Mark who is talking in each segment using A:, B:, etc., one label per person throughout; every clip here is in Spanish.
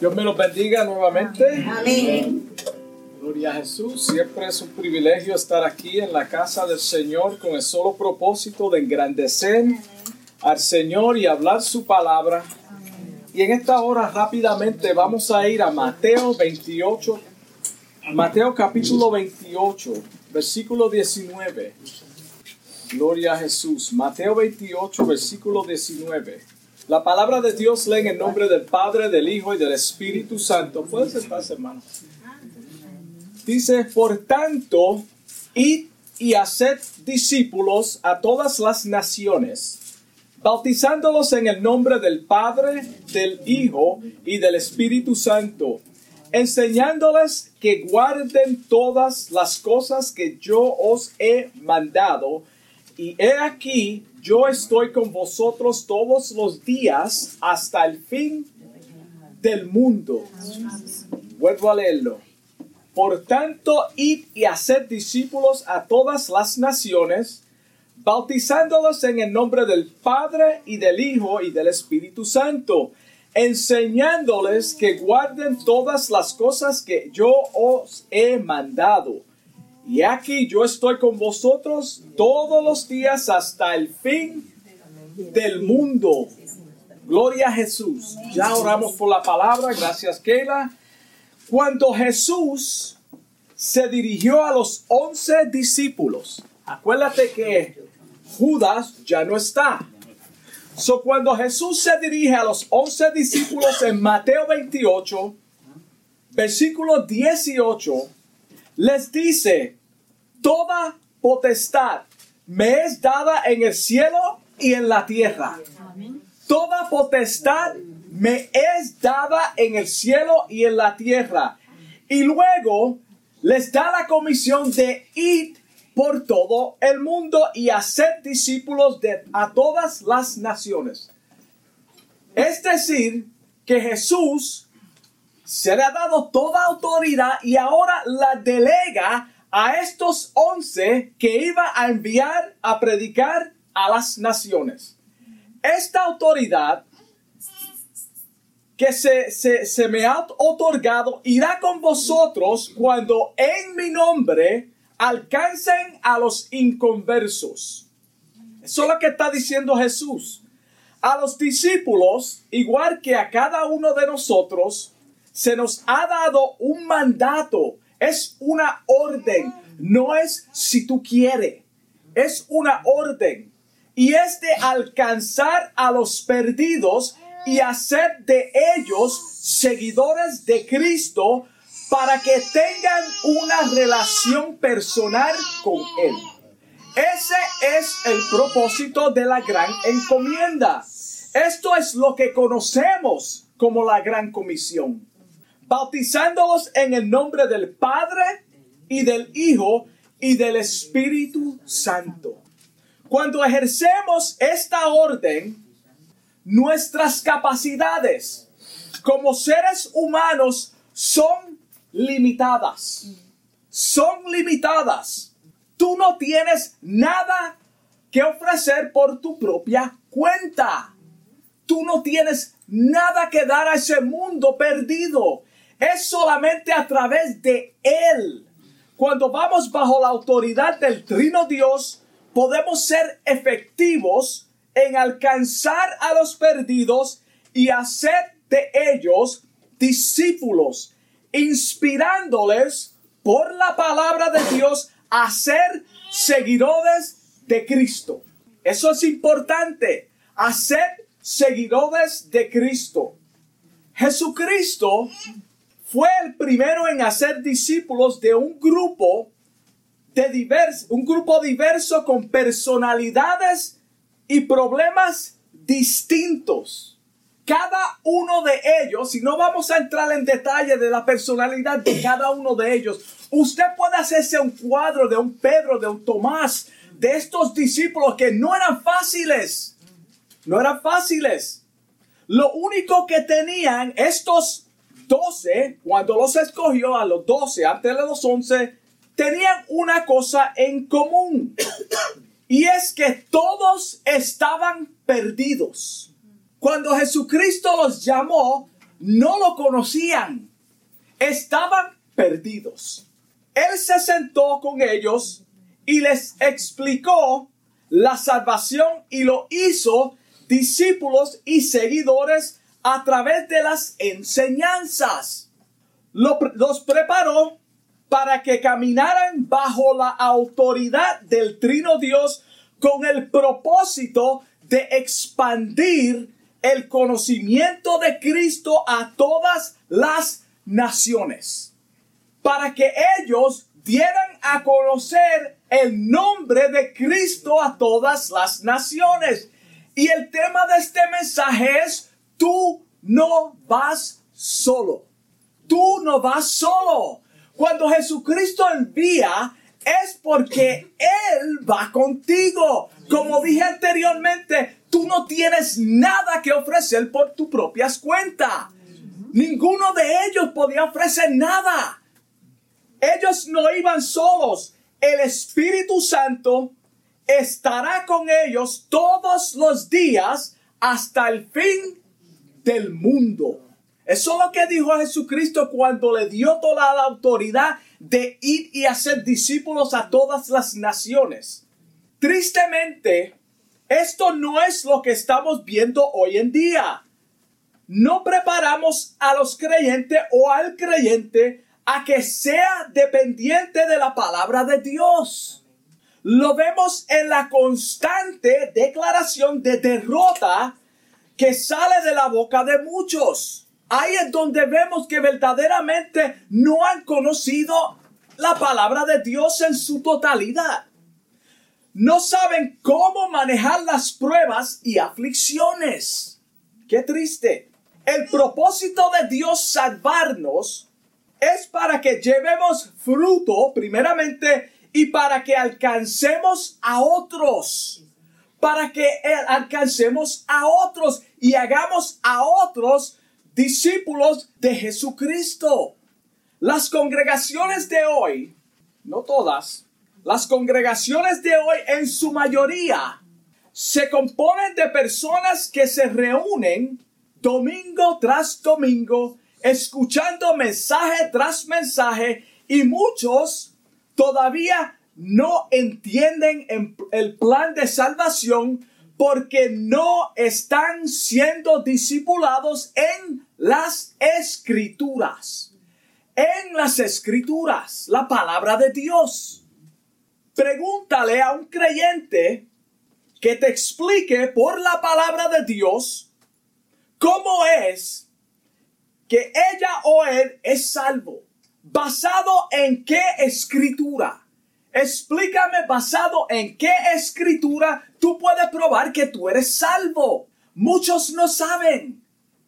A: Dios me los bendiga nuevamente.
B: Amén.
A: Gloria a Jesús. Siempre es un privilegio estar aquí en la casa del Señor con el solo propósito de engrandecer al Señor y hablar su palabra. Y en esta hora rápidamente vamos a ir a Mateo 28, Mateo capítulo 28, versículo 19. Gloria a Jesús. Mateo 28, versículo 19. La palabra de Dios lee en nombre del Padre, del Hijo y del Espíritu Santo. Pueden sentarse, hermano. Dice, por tanto, id y haced discípulos a todas las naciones, bautizándolos en el nombre del Padre, del Hijo y del Espíritu Santo, enseñándoles que guarden todas las cosas que yo os he mandado. Y he aquí, yo estoy con vosotros todos los días hasta el fin del mundo. Vuelvo a leerlo. Por tanto, id y haced discípulos a todas las naciones, bautizándolos en el nombre del Padre y del Hijo y del Espíritu Santo, enseñándoles que guarden todas las cosas que yo os he mandado. Y aquí yo estoy con vosotros todos los días hasta el fin del mundo. Gloria a Jesús. Ya oramos por la palabra. Gracias, Keila. Cuando Jesús se dirigió a los once discípulos, acuérdate que Judas ya no está. So, cuando Jesús se dirige a los once discípulos en Mateo 28, versículo 18, les dice, toda potestad me es dada en el cielo y en la tierra. Toda potestad me es dada en el cielo y en la tierra. Y luego les da la comisión de ir por todo el mundo y hacer discípulos de a todas las naciones. Es decir, que Jesús se le ha dado toda autoridad y ahora la delega a estos once que iba a enviar a predicar a las naciones. Esta autoridad que se, se, se, me ha otorgado irá con vosotros cuando en mi nombre alcancen a los inconversos. Eso es lo que está diciendo Jesús. A los discípulos, igual que a cada uno de nosotros, se nos ha dado un mandato. Es una orden. No es si tú quieres. Es una orden. Y es de alcanzar a los perdidos y hacer de ellos seguidores de Cristo para que tengan una relación personal con Él. Ese es el propósito de la gran encomienda. Esto es lo que conocemos como la gran comisión. Bautizándolos en el nombre del Padre y del Hijo y del Espíritu Santo. Cuando ejercemos esta orden, nuestras capacidades como seres humanos son limitadas. Son limitadas. Tú no tienes nada que ofrecer por tu propia cuenta. Tú no tienes nada que dar a ese mundo perdido. Es solamente a través de Él. Cuando vamos bajo la autoridad del Trino Dios, podemos ser efectivos en alcanzar a los perdidos y hacer de ellos discípulos, inspirándoles por la palabra de Dios a ser seguidores de Cristo. Eso es importante, hacer seguidores de Cristo. Jesucristo fue el primero en hacer discípulos de un grupo de diverso, un grupo diverso con personalidades y problemas distintos. Cada uno de ellos, si no vamos a entrar en detalle de la personalidad de cada uno de ellos, usted puede hacerse un cuadro de un Pedro, de un Tomás, de estos discípulos que no eran fáciles. No eran fáciles. Lo único que tenían estos doce, cuando los escogió a los doce, antes de los once, tenían una cosa en común. Y es que todos estaban perdidos. Cuando Jesucristo los llamó, no lo conocían. Estaban perdidos. Él se sentó con ellos y les explicó la salvación y lo hizo discípulos y seguidores a través de las enseñanzas. los preparó para que caminaran bajo la autoridad del Trino Dios con el propósito de expandir el conocimiento de Cristo a todas las naciones, para que ellos dieran a conocer el nombre de Cristo a todas las naciones. Y el tema de este mensaje es, tú no vas solo. Tú no vas solo. Cuando Jesucristo envía, es porque Él va contigo. Como dije anteriormente, tú no tienes nada que ofrecer por tus propias cuentas. Ninguno de ellos podía ofrecer nada. Ellos no iban solos. El Espíritu Santo estará con ellos todos los días hasta el fin del mundo. Eso es lo que dijo Jesucristo cuando le dio toda la autoridad de ir y hacer discípulos a todas las naciones. Tristemente, esto no es lo que estamos viendo hoy en día. No preparamos a los creyentes o al creyente a que sea dependiente de la palabra de Dios. Lo vemos en la constante declaración de derrota que sale de la boca de muchos. Ahí es donde vemos que verdaderamente no han conocido la palabra de Dios en su totalidad. No saben cómo manejar las pruebas y aflicciones. Qué triste. El propósito de Dios salvarnos es para que llevemos fruto, primeramente, y para que alcancemos a otros. Para que alcancemos a otros y hagamos a otros discípulos de Jesucristo. Las congregaciones de hoy, no todas, las congregaciones de hoy en su mayoría se componen de personas que se reúnen domingo tras domingo, escuchando mensaje tras mensaje y muchos todavía no entienden el plan de salvación porque no están siendo discipulados en las escrituras. En las escrituras, la palabra de Dios. Pregúntale a un creyente que te explique por la palabra de Dios cómo es que ella o él es salvo. ¿Basado en qué escritura? Explícame basado en qué escritura tú puedes probar que tú eres salvo. Muchos no saben.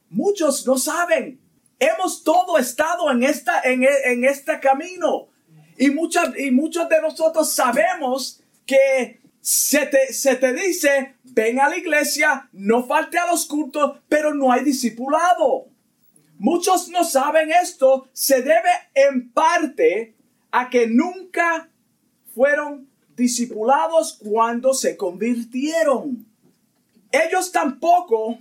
A: Muchos no saben. Hemos todo estado en, esta, en, en este camino. Y, y muchos de nosotros sabemos que se te, se te dice, ven a la iglesia, no falte a los cultos, pero no hay discipulado. Muchos no saben esto. Se debe en parte a que nunca fueron discipulados cuando se convirtieron. Ellos tampoco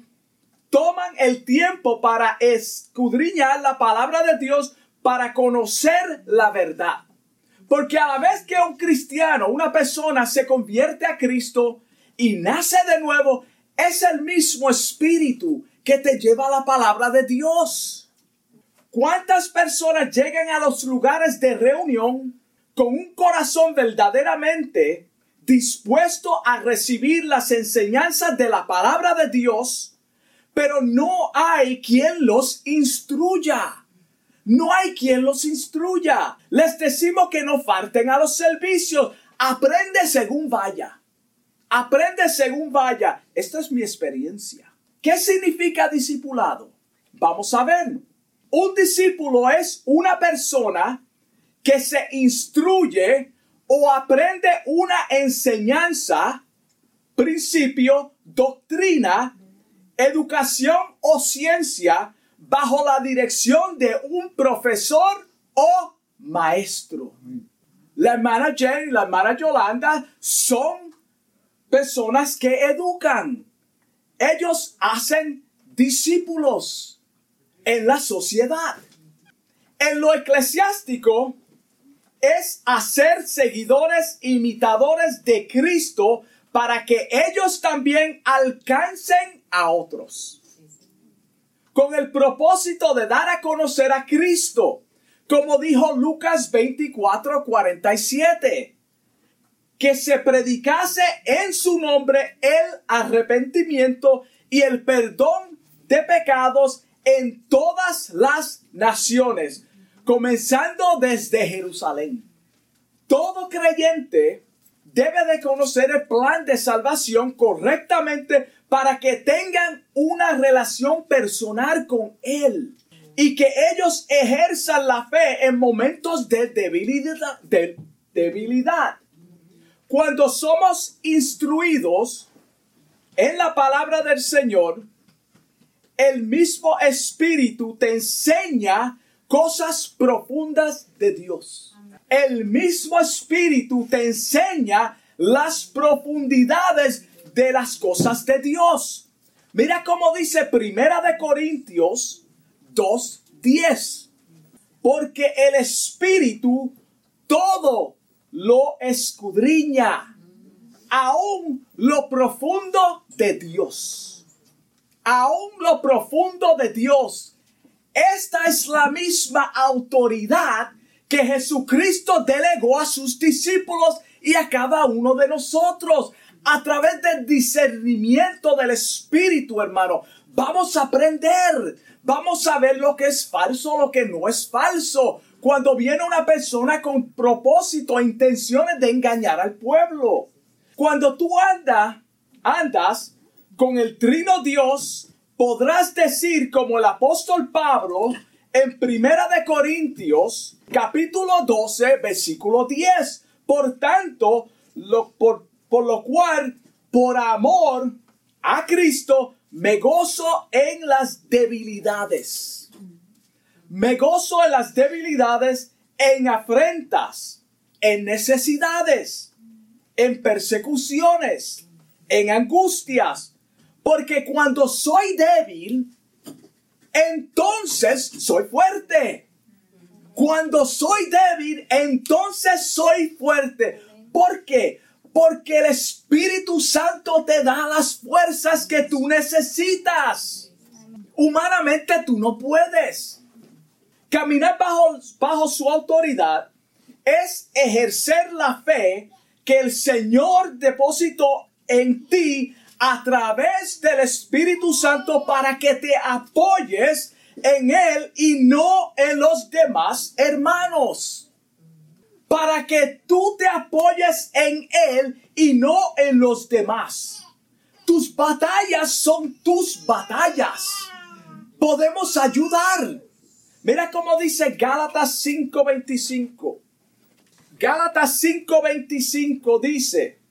A: toman el tiempo para escudriñar la palabra de Dios para conocer la verdad. Porque a la vez que un cristiano, una persona se convierte a Cristo y nace de nuevo, es el mismo espíritu que te lleva a la palabra de Dios. ¿Cuántas personas llegan a los lugares de reunión con un corazón verdaderamente dispuesto a recibir las enseñanzas de la palabra de Dios, pero no hay quien los instruya. No hay quien los instruya. Les decimos que no falten a los servicios. Aprende según vaya. Aprende según vaya. Esta es mi experiencia. ¿Qué significa discipulado? Vamos a ver. Un discípulo es una persona que se instruye o aprende una enseñanza, principio, doctrina, educación o ciencia bajo la dirección de un profesor o maestro. La hermana Jenny y la hermana Yolanda son personas que educan. Ellos hacen discípulos. en la sociedad. En lo eclesiástico es hacer seguidores imitadores de Cristo para que ellos también alcancen a otros. Con el propósito de dar a conocer a Cristo, como dijo Lucas 24, 47, que se predicase en su nombre el arrepentimiento y el perdón de pecados en todas las naciones, comenzando desde Jerusalén. Todo creyente debe de conocer el plan de salvación correctamente para que tengan una relación personal con Él y que ellos ejerzan la fe en momentos de debilidad. De debilidad. Cuando somos instruidos en la palabra del Señor, el mismo Espíritu te enseña cosas profundas de Dios. El mismo Espíritu te enseña las profundidades de las cosas de Dios. Mira cómo dice Primera de Corintios 2:10. Porque el Espíritu todo lo escudriña, aún lo profundo de Dios. Aún lo profundo de Dios. Esta es la misma autoridad que Jesucristo delegó a sus discípulos y a cada uno de nosotros a través del discernimiento del Espíritu, hermano. Vamos a aprender, vamos a ver lo que es falso, lo que no es falso. Cuando viene una persona con propósito e intenciones de engañar al pueblo. Cuando tú andas, andas con el trino Dios, podrás decir como el apóstol Pablo en Primera de Corintios, capítulo 12, versículo 10. Por tanto, lo, por, por lo cual, por amor a Cristo, me gozo en las debilidades. Me gozo en las debilidades, en afrentas, en necesidades, en persecuciones, en angustias. Porque cuando soy débil, entonces soy fuerte. Cuando soy débil, entonces soy fuerte. ¿Por qué? Porque el Espíritu Santo te da las fuerzas que tú necesitas. Humanamente tú no puedes. Caminar bajo, bajo su autoridad es ejercer la fe que el Señor depositó en ti a través del Espíritu Santo para que te apoyes en Él y no en los demás hermanos para que tú te apoyes en Él y no en los demás. Tus batallas son tus batallas. Podemos ayudar. Mira cómo dice Gálatas 5:25. Gálatas 5:25 dice,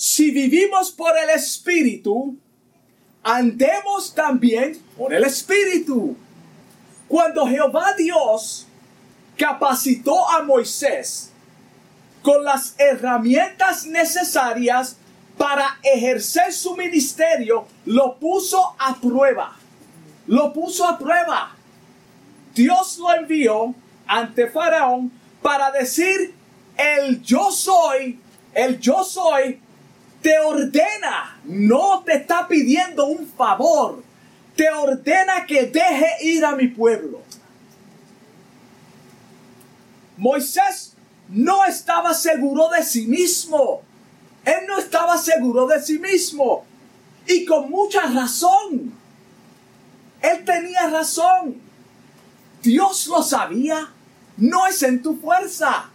A: si vivimos por el Espíritu, andemos también por el Espíritu. Cuando Jehová Dios capacitó a Moisés con las herramientas necesarias para ejercer su ministerio, lo puso a prueba. Lo puso a prueba. Dios lo envió ante Faraón para decir, el yo soy, el yo soy, te ordena, no te está pidiendo un favor, te ordena que deje ir a mi pueblo. Moisés no estaba seguro de sí mismo. Él no estaba seguro de sí mismo. Y con mucha razón. Él tenía razón. Dios lo sabía. No es en tu fuerza.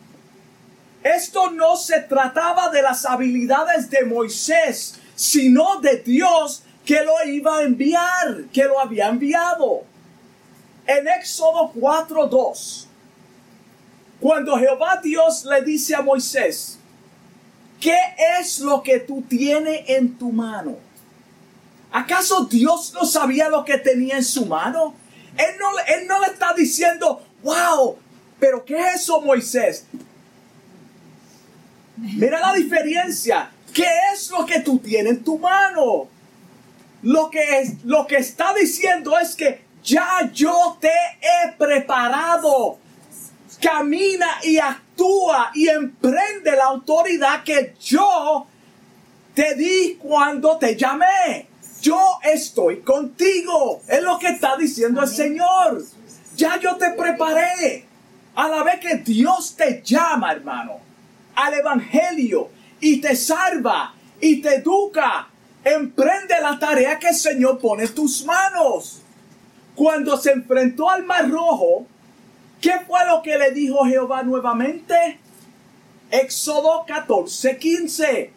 A: Esto no se trataba de las habilidades de Moisés, sino de Dios que lo iba a enviar, que lo había enviado. En Éxodo 4.2 cuando Jehová Dios le dice a Moisés, ¿qué es lo que tú tienes en tu mano? ¿Acaso Dios no sabía lo que tenía en su mano? Él no, él no le está diciendo, wow, pero ¿qué es eso Moisés? Mira la diferencia. ¿Qué es lo que tú tienes en tu mano? Lo que, es, lo que está diciendo es que Ya yo te he preparado. Camina y actúa y emprende la autoridad que yo te di cuando te llamé. Yo estoy contigo. Es lo que está diciendo el Señor. Ya yo te preparé. A la vez que Dios te llama, hermano, al Evangelio y te salva y te educa, emprende la tarea que el Señor pone en tus manos. Cuando se enfrentó al Mar Rojo, ¿qué fue lo que le dijo Jehová nuevamente? Éxodo 14, 15.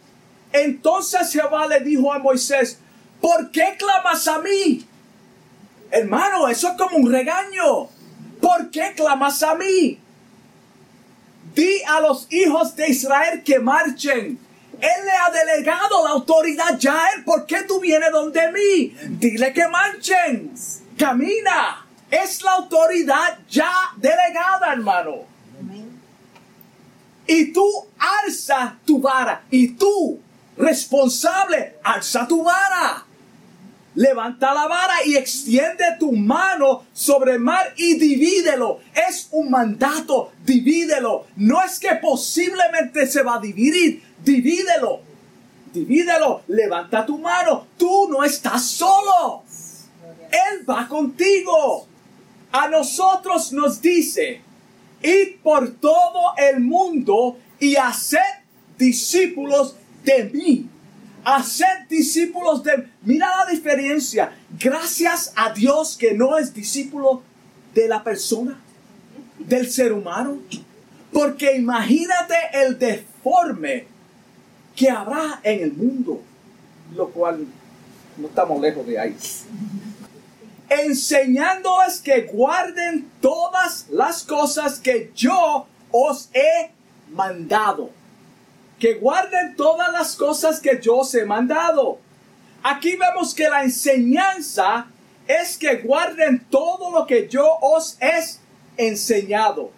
A: Entonces Jehová le dijo a Moisés, ¿por qué clamas a mí? Hermano, eso es como un regaño. ¿Por qué clamas a mí? Di a los hijos de Israel que marchen. Él le ha delegado la autoridad ya a él. ¿Por qué tú vienes donde mí? Dile que marchen. Camina. Es la autoridad ya delegada, hermano. Y tú alza tu vara. Y tú, responsable, alza tu vara. Levanta la vara y extiende tu mano sobre el mar y divídelo. Es un mandato, divídelo. No es que posiblemente se va a dividir, divídelo. Divídelo, levanta tu mano. Tú no estás solo. Él va contigo. A nosotros nos dice, id por todo el mundo y haced discípulos de mí hacer discípulos de... Mira la diferencia. Gracias a Dios que no es discípulo de la persona, del ser humano. Porque imagínate el deforme que habrá en el mundo. Lo cual no estamos lejos de ahí. Enseñándoles que guarden todas las cosas que yo os he mandado que guarden todas las cosas que yo os he mandado. Aquí vemos que la enseñanza es que guarden todo lo que yo os he enseñado.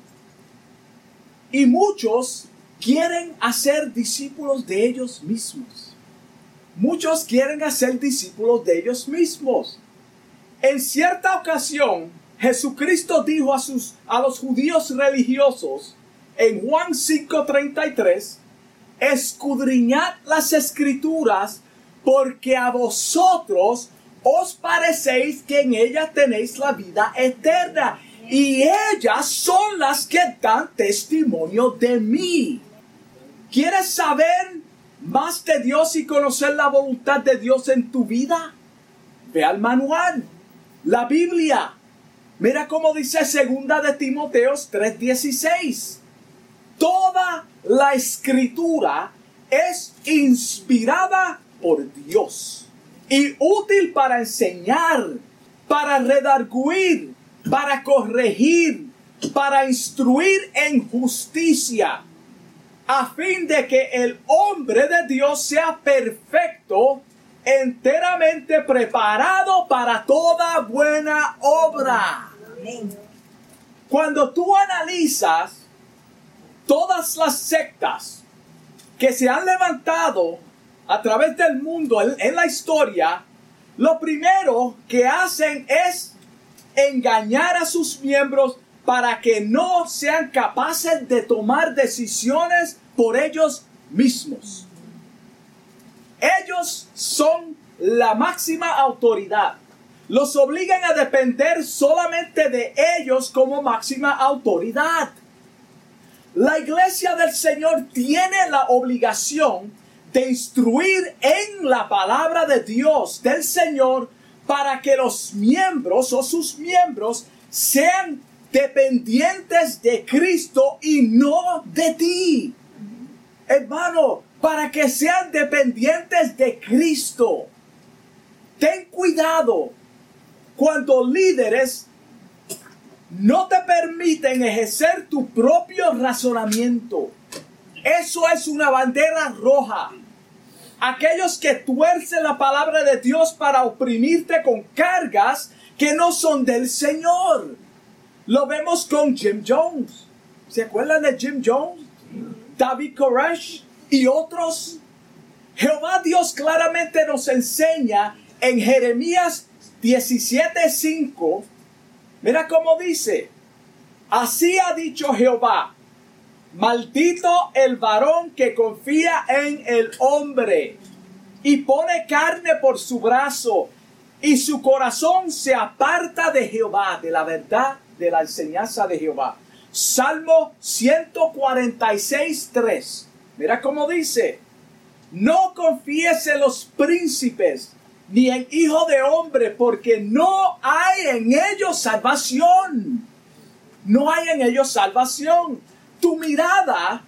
A: Y muchos quieren hacer discípulos de ellos mismos. Muchos quieren hacer discípulos de ellos mismos. En cierta ocasión, Jesucristo dijo a, sus, a los judíos religiosos en Juan 5:33, escudriñad las escrituras, porque a vosotros os parecéis que en ellas tenéis la vida eterna. Y ellas son las que dan testimonio de mí. ¿Quieres saber más de Dios y conocer la voluntad de Dios en tu vida? Ve al manual, la Biblia. Mira cómo dice segunda de Timoteos 3:16. Toda la escritura es inspirada por Dios y útil para enseñar, para redarguir, para corregir, para instruir en justicia, a fin de que el hombre de Dios sea perfecto, enteramente preparado para toda buena obra. Cuando tú analizas todas las sectas que se han levantado a través del mundo en, la historia, lo primero que hacen es engañar a sus miembros para que no sean capaces de tomar decisiones por ellos mismos. Ellos son la máxima autoridad. Los obligan a depender solamente de ellos como máxima autoridad. La iglesia del Señor tiene la obligación de instruir en la palabra de Dios del Señor para que los miembros o sus miembros sean dependientes de Cristo y no de ti. Hermano, para que sean dependientes de Cristo. Ten cuidado cuando líderes no te permiten ejercer tu propio razonamiento. Eso es una bandera roja. Aquellos que tuercen la palabra de Dios para oprimirte con cargas que no son del Señor. Lo vemos con Jim Jones. ¿Se acuerdan de Jim Jones? David Koresh y otros. Jehová Dios claramente nos enseña en Jeremías 17:5 Mira cómo dice, así ha dicho Jehová, maldito el varón que confía en el hombre y pone carne por su brazo y su corazón se aparta de Jehová, de la verdad, de la enseñanza de Jehová. Salmo 146, 3. Mira cómo dice, no confíes los príncipes, ni en hijo de hombre, porque no hay en ellos salvación. No hay en ellos salvación. Tu mirada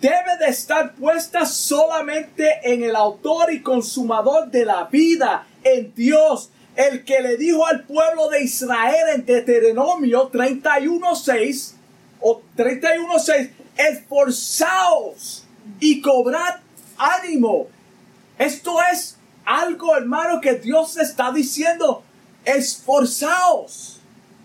A: debe de estar puesta solamente en el autor y consumador de la vida, en Dios, el que le dijo al pueblo de Israel en Deuteronomio 31.6 o 31.6, esforzaos y cobrad ánimo. Esto es algo, hermano, que Dios está diciendo. Esforzaos,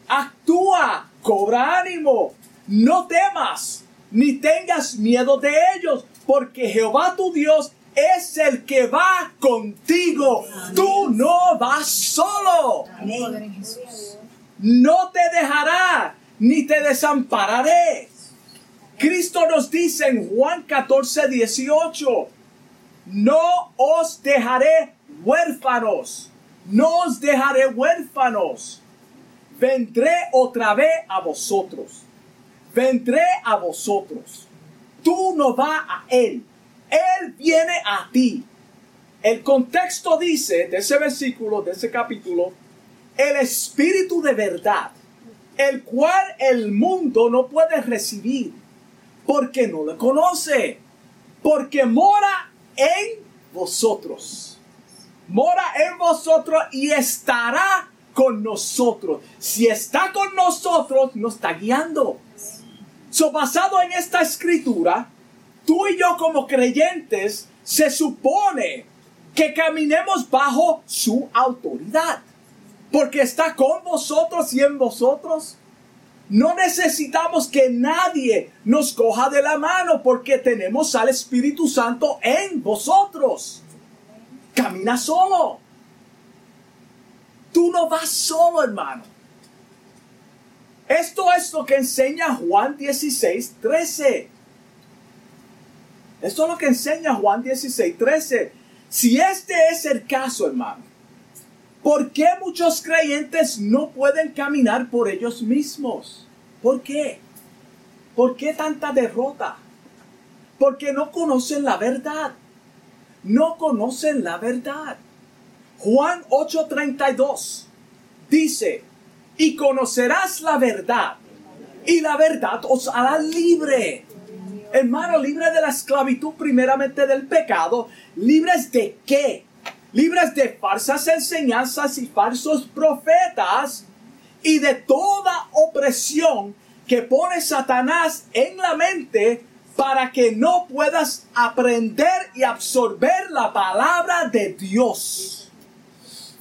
A: actúa, cobra ánimo, no temas, ni tengas miedo de ellos, porque Jehová tu Dios es el que va contigo. Tú no vas solo. No te dejará ni te desampararé. Cristo nos dice en Juan 14, 18, no os dejaré huérfanos, no os dejaré huérfanos. Vendré otra vez a vosotros. Vendré a vosotros. Tú no vas a Él. Él viene a ti. El contexto dice de ese versículo, de ese capítulo, el Espíritu de verdad, el cual el mundo no puede recibir porque no le conoce, porque mora en vosotros. Mora en vosotros y estará con nosotros. Si está con nosotros, nos está guiando. So, basado en esta escritura, tú y yo como creyentes se supone que caminemos bajo su autoridad. Porque está con vosotros y en vosotros. No necesitamos que nadie nos coja de la mano porque tenemos al Espíritu Santo en vosotros. Camina solo. Tú no vas solo, hermano. Esto es lo que enseña Juan 16, 13. Esto es lo que enseña Juan 16, 13. Si este es el caso, hermano, ¿por qué muchos creyentes no pueden caminar por ellos mismos? ¿Por qué? ¿Por qué tanta derrota? Porque no conocen la verdad. No conocen la verdad. Juan 8:32 dice, y conocerás la verdad, y la verdad os hará libre hermano, libre de la esclavitud primeramente del pecado, libres de qué? Libres de falsas enseñanzas y falsos profetas y de toda opresión que pone Satanás en la mente para que no puedas aprender y absorber la palabra de Dios.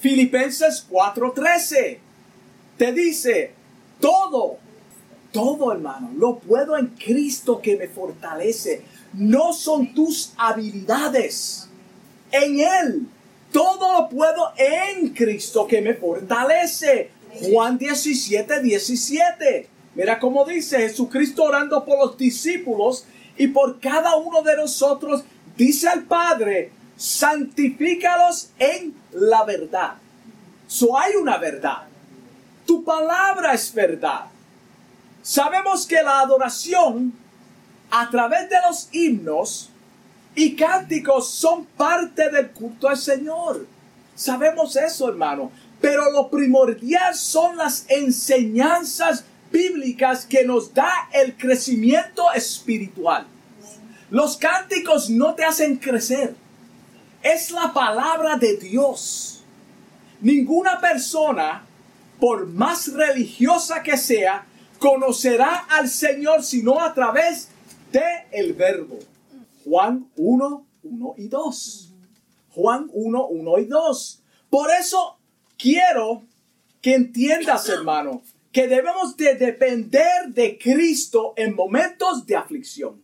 A: Filipenses 4:13 te dice, todo todo, hermano, lo puedo en Cristo que me fortalece. No son tus habilidades. En Él. Todo lo puedo en Cristo que me fortalece. Juan 17, 17. Mira cómo dice Jesucristo orando por los discípulos y por cada uno de nosotros. Dice al Padre, santifícalos en la verdad. So hay una verdad. Tu palabra es verdad. Sabemos que la adoración a través de los himnos y cánticos son parte del culto al Señor. Sabemos eso, hermano. Pero lo primordial son las enseñanzas bíblicas que nos da el crecimiento espiritual. Los cánticos no te hacen crecer. Es la palabra de Dios. Ninguna persona, por más religiosa que sea, conocerá al Señor sino a través de el verbo. Juan 1, 1 y 2. Juan 1, 1 y 2. Por eso quiero que entiendas, hermano, que debemos de depender de Cristo en momentos de aflicción.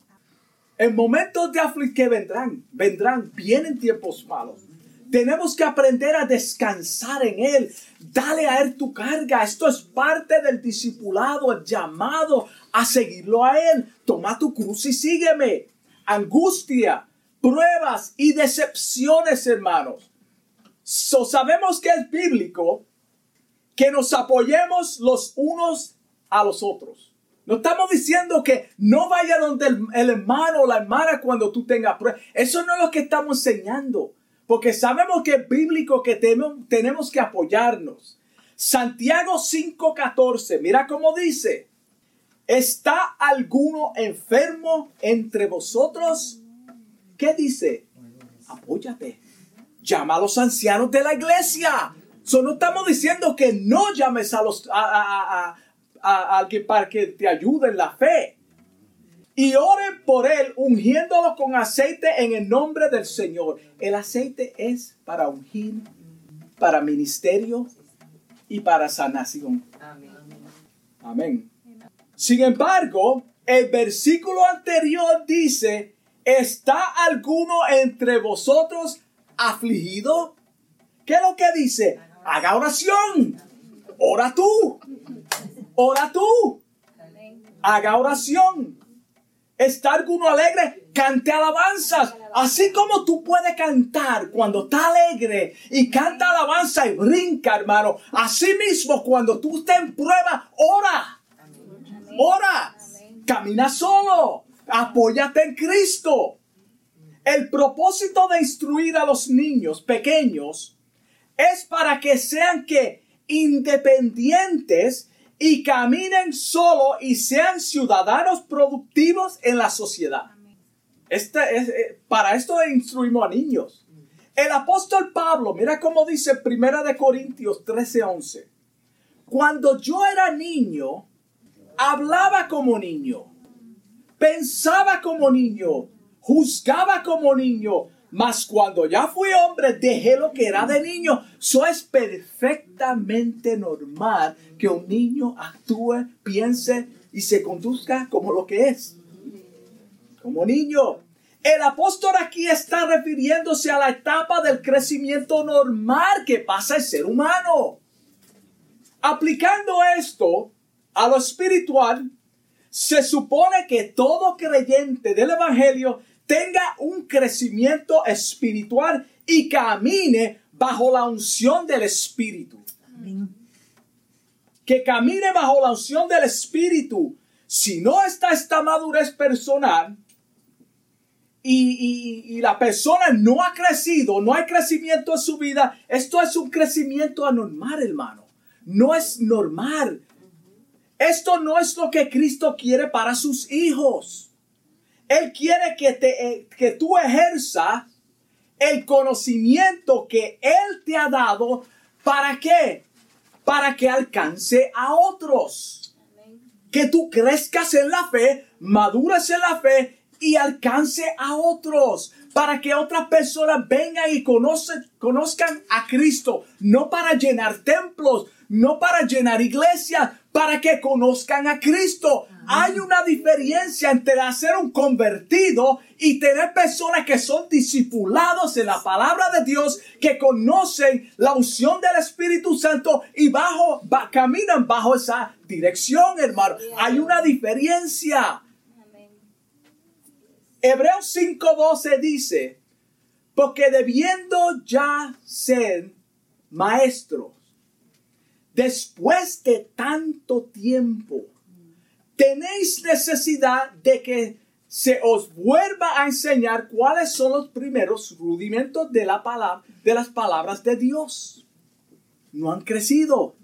A: En momentos de aflicción que vendrán, vendrán, vienen tiempos malos. Tenemos que aprender a descansar en Él. Dale a Él tu carga. Esto es parte del discipulado, el llamado a seguirlo a Él. Toma tu cruz y sígueme. Angustia, pruebas y decepciones, hermanos. So, sabemos que es bíblico que nos apoyemos los unos a los otros. No estamos diciendo que no vaya donde el, hermano o la hermana cuando tú tengas pruebas. Eso no es lo que estamos enseñando. Porque sabemos que es bíblico que tenemos, tenemos que apoyarnos. Santiago 5:14, mira cómo dice. ¿Está alguno enfermo entre vosotros? ¿Qué dice? Apóyate. Llama a los ancianos de la iglesia. So, no estamos diciendo que no llames a, los, a, a alguien para que te ayude en la fe. Y oren por él, ungiéndolo con aceite en el nombre del Señor. El aceite es para ungir, para ministerio y para sanación. Amén. Sin embargo, el versículo anterior dice, ¿está alguno entre vosotros afligido? ¿Qué es lo que dice? Haga oración. Ora tú. Ora tú. Haga oración. ¿Está alguno alegre? Cante alabanzas. Así como tú puedes cantar cuando está alegre y canta alabanza y brinca, hermano. Así mismo, cuando tú estés en prueba, ora. Ora. Camina solo. Apóyate en Cristo. El propósito de instruir a los niños pequeños es para que sean que independientes y caminen solo y sean ciudadanos productivos en la sociedad. Este es, eh, para esto instruimos a niños. El apóstol Pablo, mira cómo dice Primera de Corintios 13:11. Cuando yo era niño, hablaba como niño, pensaba como niño, juzgaba como niño, mas cuando ya fui hombre, dejé lo que era de niño. Eso es perfectamente normal que un niño actúe, piense y se conduzca como lo que es. Como niño. El apóstol aquí está refiriéndose a la etapa del crecimiento normal que pasa el ser humano. Aplicando esto a lo espiritual, se supone que todo creyente del Evangelio tenga un crecimiento espiritual y camine bajo la unción del Espíritu. Que camine bajo la unción del Espíritu. Si no está esta madurez personal y, la persona no ha crecido, no hay crecimiento en su vida, esto es un crecimiento anormal, hermano. No es normal. Esto no es lo que Cristo quiere para sus hijos. Él quiere que, te, eh, que tú ejerza el conocimiento que Él te ha dado. ¿Para qué? Para que alcance a otros. Que tú crezcas en la fe, madures en la fe y alcance a otros. Para que otras personas vengan y conozcan a Cristo. No para llenar templos, no para llenar iglesias, para que conozcan a Cristo. Hay una diferencia entre hacer un convertido y tener personas que son discipulados en la palabra de Dios, que conocen la unción del Espíritu Santo y bajo, caminan bajo esa dirección, hermano. Hay una diferencia. Hebreos 5:12 dice, porque debiendo ya ser maestros, después de tanto tiempo, tenéis necesidad de que se os vuelva a enseñar cuáles son los primeros rudimentos de la palabra, de las palabras de Dios. No han crecido.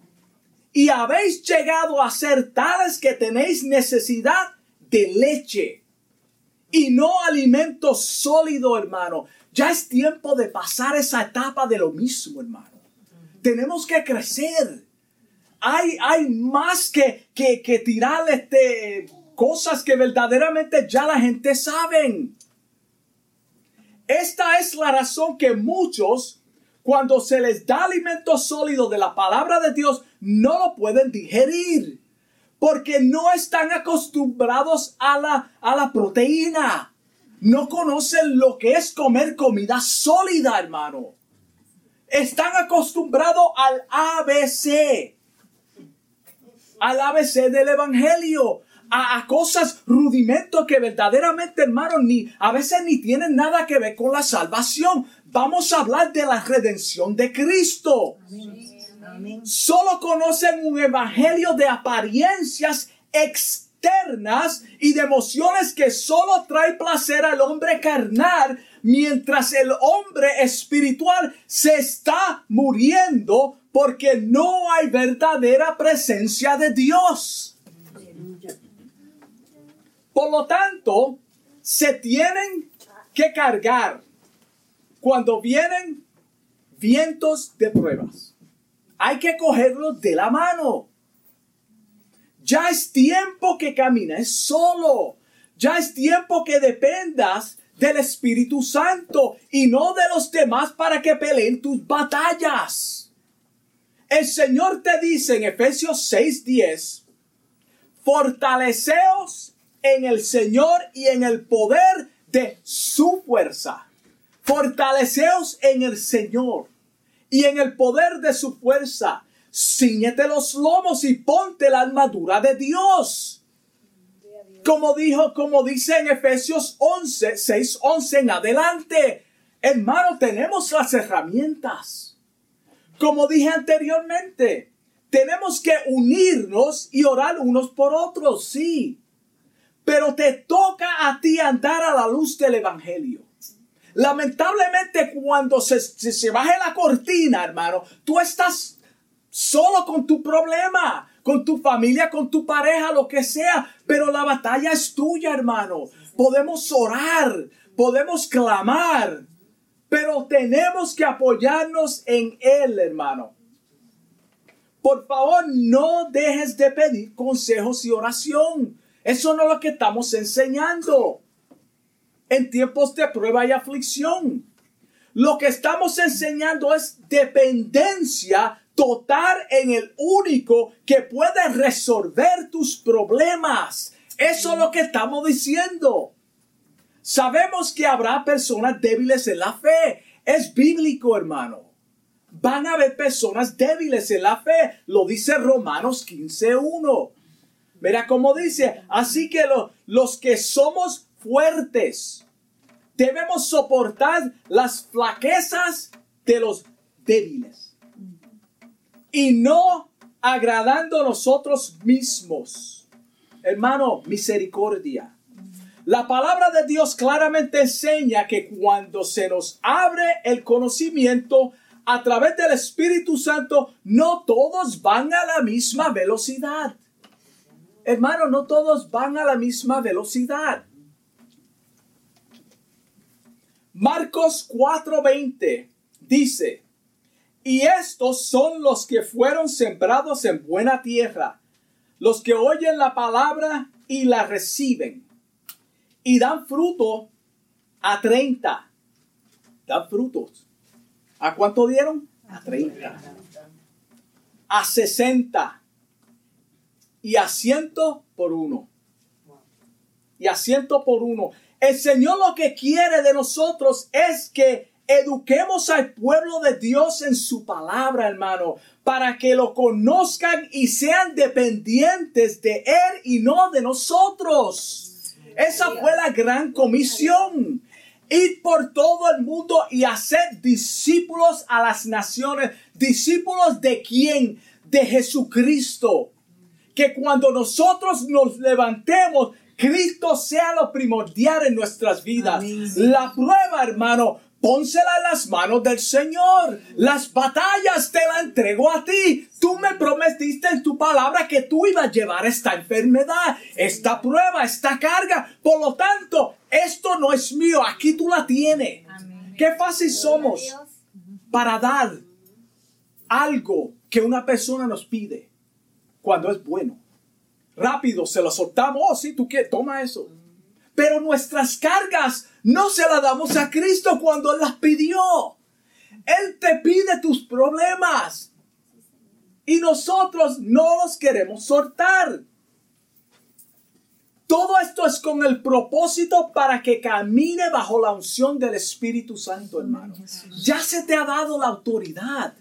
A: Y habéis llegado a ser tales que tenéis necesidad de leche y no alimento sólido, hermano. Ya es tiempo de pasar esa etapa de lo mismo, hermano. Tenemos que crecer hay, más que, que, que tirar este, cosas que verdaderamente ya la gente sabe. Esta es la razón que muchos, cuando se les da alimento sólido de la palabra de Dios, no lo pueden digerir. Porque no están acostumbrados a la, a la proteína. No conocen lo que es comer comida sólida, hermano. están acostumbrados al ABC, al ABC del Evangelio, a, cosas rudimentos que verdaderamente, hermano, ni a veces ni tienen nada que ver con la salvación. Vamos a hablar de la redención de Cristo. Solo conocen un evangelio de apariencias externas y de emociones que solo trae placer al hombre carnal, mientras el hombre espiritual se está muriendo porque no hay verdadera presencia de Dios. Por lo tanto, se tienen que cargar cuando vienen vientos de pruebas. Hay que cogerlos de la mano. Ya es tiempo que camines solo. Ya es tiempo que dependas del Espíritu Santo y no de los demás para que peleen tus batallas. El Señor te dice en Efesios 6:10, fortaleceos en el Señor y en el poder de su fuerza. Fortaleceos en el Señor y en el poder de su fuerza. Cíñete los lomos y ponte la armadura de Dios. Como dijo, como dice en Efesios 11, 6, 11 en adelante. Hermano, tenemos las herramientas. Como dije anteriormente, tenemos que unirnos y orar unos por otros, sí. Pero te toca a ti andar a la luz del Evangelio. Lamentablemente cuando se, se, baje la cortina, hermano, tú estás solo con tu problema, con tu familia, con tu pareja, lo que sea. Pero la batalla es tuya, hermano. Podemos orar, podemos clamar, pero tenemos que apoyarnos en Él, hermano. Por favor, no dejes de pedir consejos y oración. Eso no es lo que estamos enseñando en tiempos de prueba y aflicción. Lo que estamos enseñando es dependencia total en el único que puede resolver tus problemas. Eso es lo que estamos diciendo. Sabemos que habrá personas débiles en la fe. Es bíblico, hermano. Van a haber personas débiles en la fe. Lo dice Romanos 15.1. Mira cómo dice, así que los que somos fuertes debemos soportar las flaquezas de los débiles y no agradando a nosotros mismos. Hermano, misericordia. La palabra de Dios claramente enseña que cuando se nos abre el conocimiento a través del Espíritu Santo, no todos van a la misma velocidad. Hermano, no todos van a la misma velocidad. Marcos 4:20 dice, y estos son los que fueron sembrados en buena tierra, los que oyen la palabra y la reciben, y dan fruto a 30. Dan frutos. ¿A cuánto dieron? A 30. A 60 y asiento por uno. Y asiento por uno. El Señor lo que quiere de nosotros es que eduquemos al pueblo de Dios en su palabra, hermano, para que lo conozcan y sean dependientes de Él y no de nosotros. Esa fue la gran comisión. Ir por todo el mundo y hacer discípulos a las naciones. ¿Discípulos de quién? De Jesucristo que cuando nosotros nos levantemos, Cristo sea lo primordial en nuestras vidas. La prueba, hermano, pónsela en las manos del Señor. Las batallas te las entrego a ti. Tú me prometiste en tu palabra que tú ibas a llevar esta enfermedad, esta prueba, esta carga. Por lo tanto, esto no es mío, aquí tú la tienes. Qué fácil somos para dar algo que una persona nos pide cuando es bueno. Rápido se lo soltamos. Oh, sí, tú quieres, toma eso. Pero nuestras cargas no se las damos a Cristo cuando Él las pidió. Él te pide tus problemas. Y nosotros no los queremos soltar. Todo esto es con el propósito para que camine bajo la unción del Espíritu Santo, hermano. Ya se te ha dado la autoridad.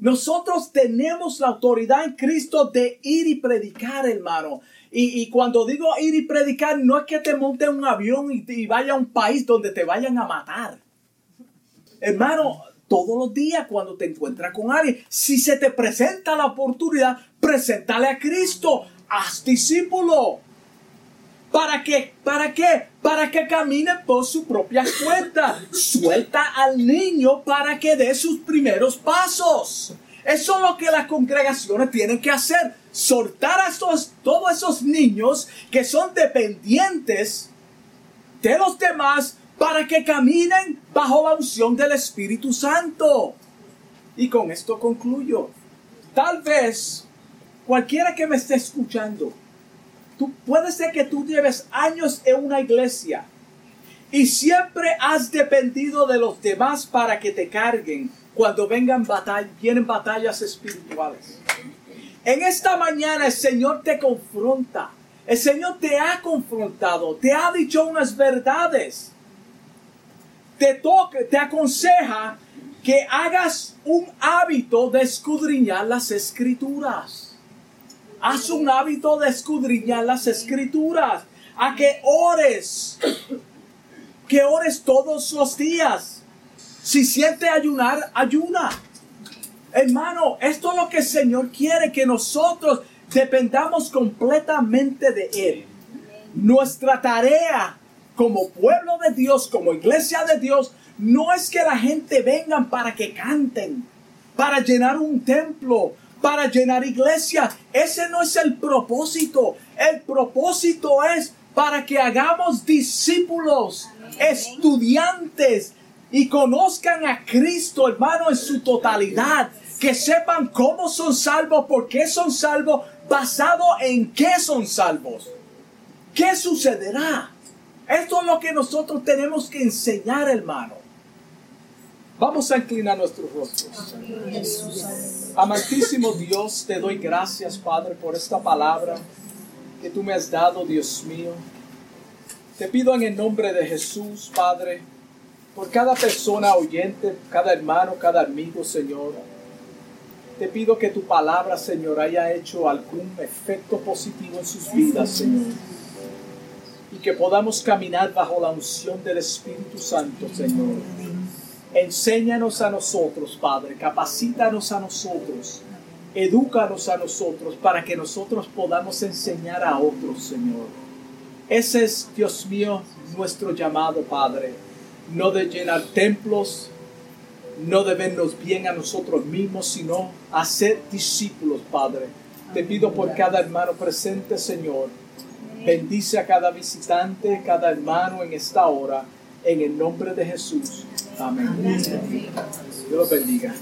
A: Nosotros tenemos la autoridad en Cristo de ir y predicar, hermano. Y, cuando digo ir y predicar, no es que te monte un avión y, y vaya a un país donde te vayan a matar. Hermano, todos los días cuando te encuentras con alguien, si se te presenta la oportunidad, preséntale a Cristo, haz discípulo. ¿Para qué? ¿Para qué? Para que camine por su propia cuenta. Suelta al niño para que dé sus primeros pasos. Eso es lo que las congregaciones tienen que hacer. Soltar a todos esos niños que son dependientes de los demás para que caminen bajo la unción del Espíritu Santo. Y con esto concluyo. Tal vez cualquiera que me esté escuchando, tú puede ser que tú lleves años en una iglesia y siempre has dependido de los demás para que te carguen cuando vengan batallas, vienen batallas espirituales. En esta mañana el Señor te confronta. El Señor te ha confrontado, te ha dicho unas verdades te toca, te aconseja que hagas un hábito de escudriñar las escrituras. Haz un hábito de escudriñar las escrituras. A que ores. Que ores todos los días. Si siente ayunar, ayuna. Hermano, esto es lo que el Señor quiere, que nosotros dependamos completamente de Él. Nuestra tarea como pueblo de Dios, como iglesia de Dios, no es que la gente vengan para que canten, para llenar un templo, para llenar iglesia. Ese no es el propósito. El propósito es para que hagamos discípulos, estudiantes y conozcan a Cristo, hermano, en su totalidad. Que sepan cómo son salvos, por qué son salvos, basado en qué son salvos. ¿Qué sucederá? Esto es lo que nosotros tenemos que enseñar, hermano. Vamos a inclinar nuestros rostros. Amantísimo Dios, te doy gracias, Padre, por esta palabra que tú me has dado, Dios mío. Te pido en el nombre de Jesús, Padre, por cada persona oyente, cada hermano, cada amigo, Señor. Te pido que tu palabra, Señor, haya hecho algún efecto positivo en sus vidas, Señor y que podamos caminar bajo la unción del Espíritu Santo, Señor. Enséñanos a nosotros, Padre, capacítanos a nosotros, edúcanos a nosotros para que nosotros podamos enseñar a otros, Señor. Ese es, Dios mío, nuestro llamado, Padre. No de llenar templos, no de vernos bien a nosotros mismos, sino a ser discípulos, Padre. Te pido por cada hermano presente, Señor Bendice a cada visitante, cada hermano en esta hora, en el nombre de Jesús. Amén. Dios los bendiga.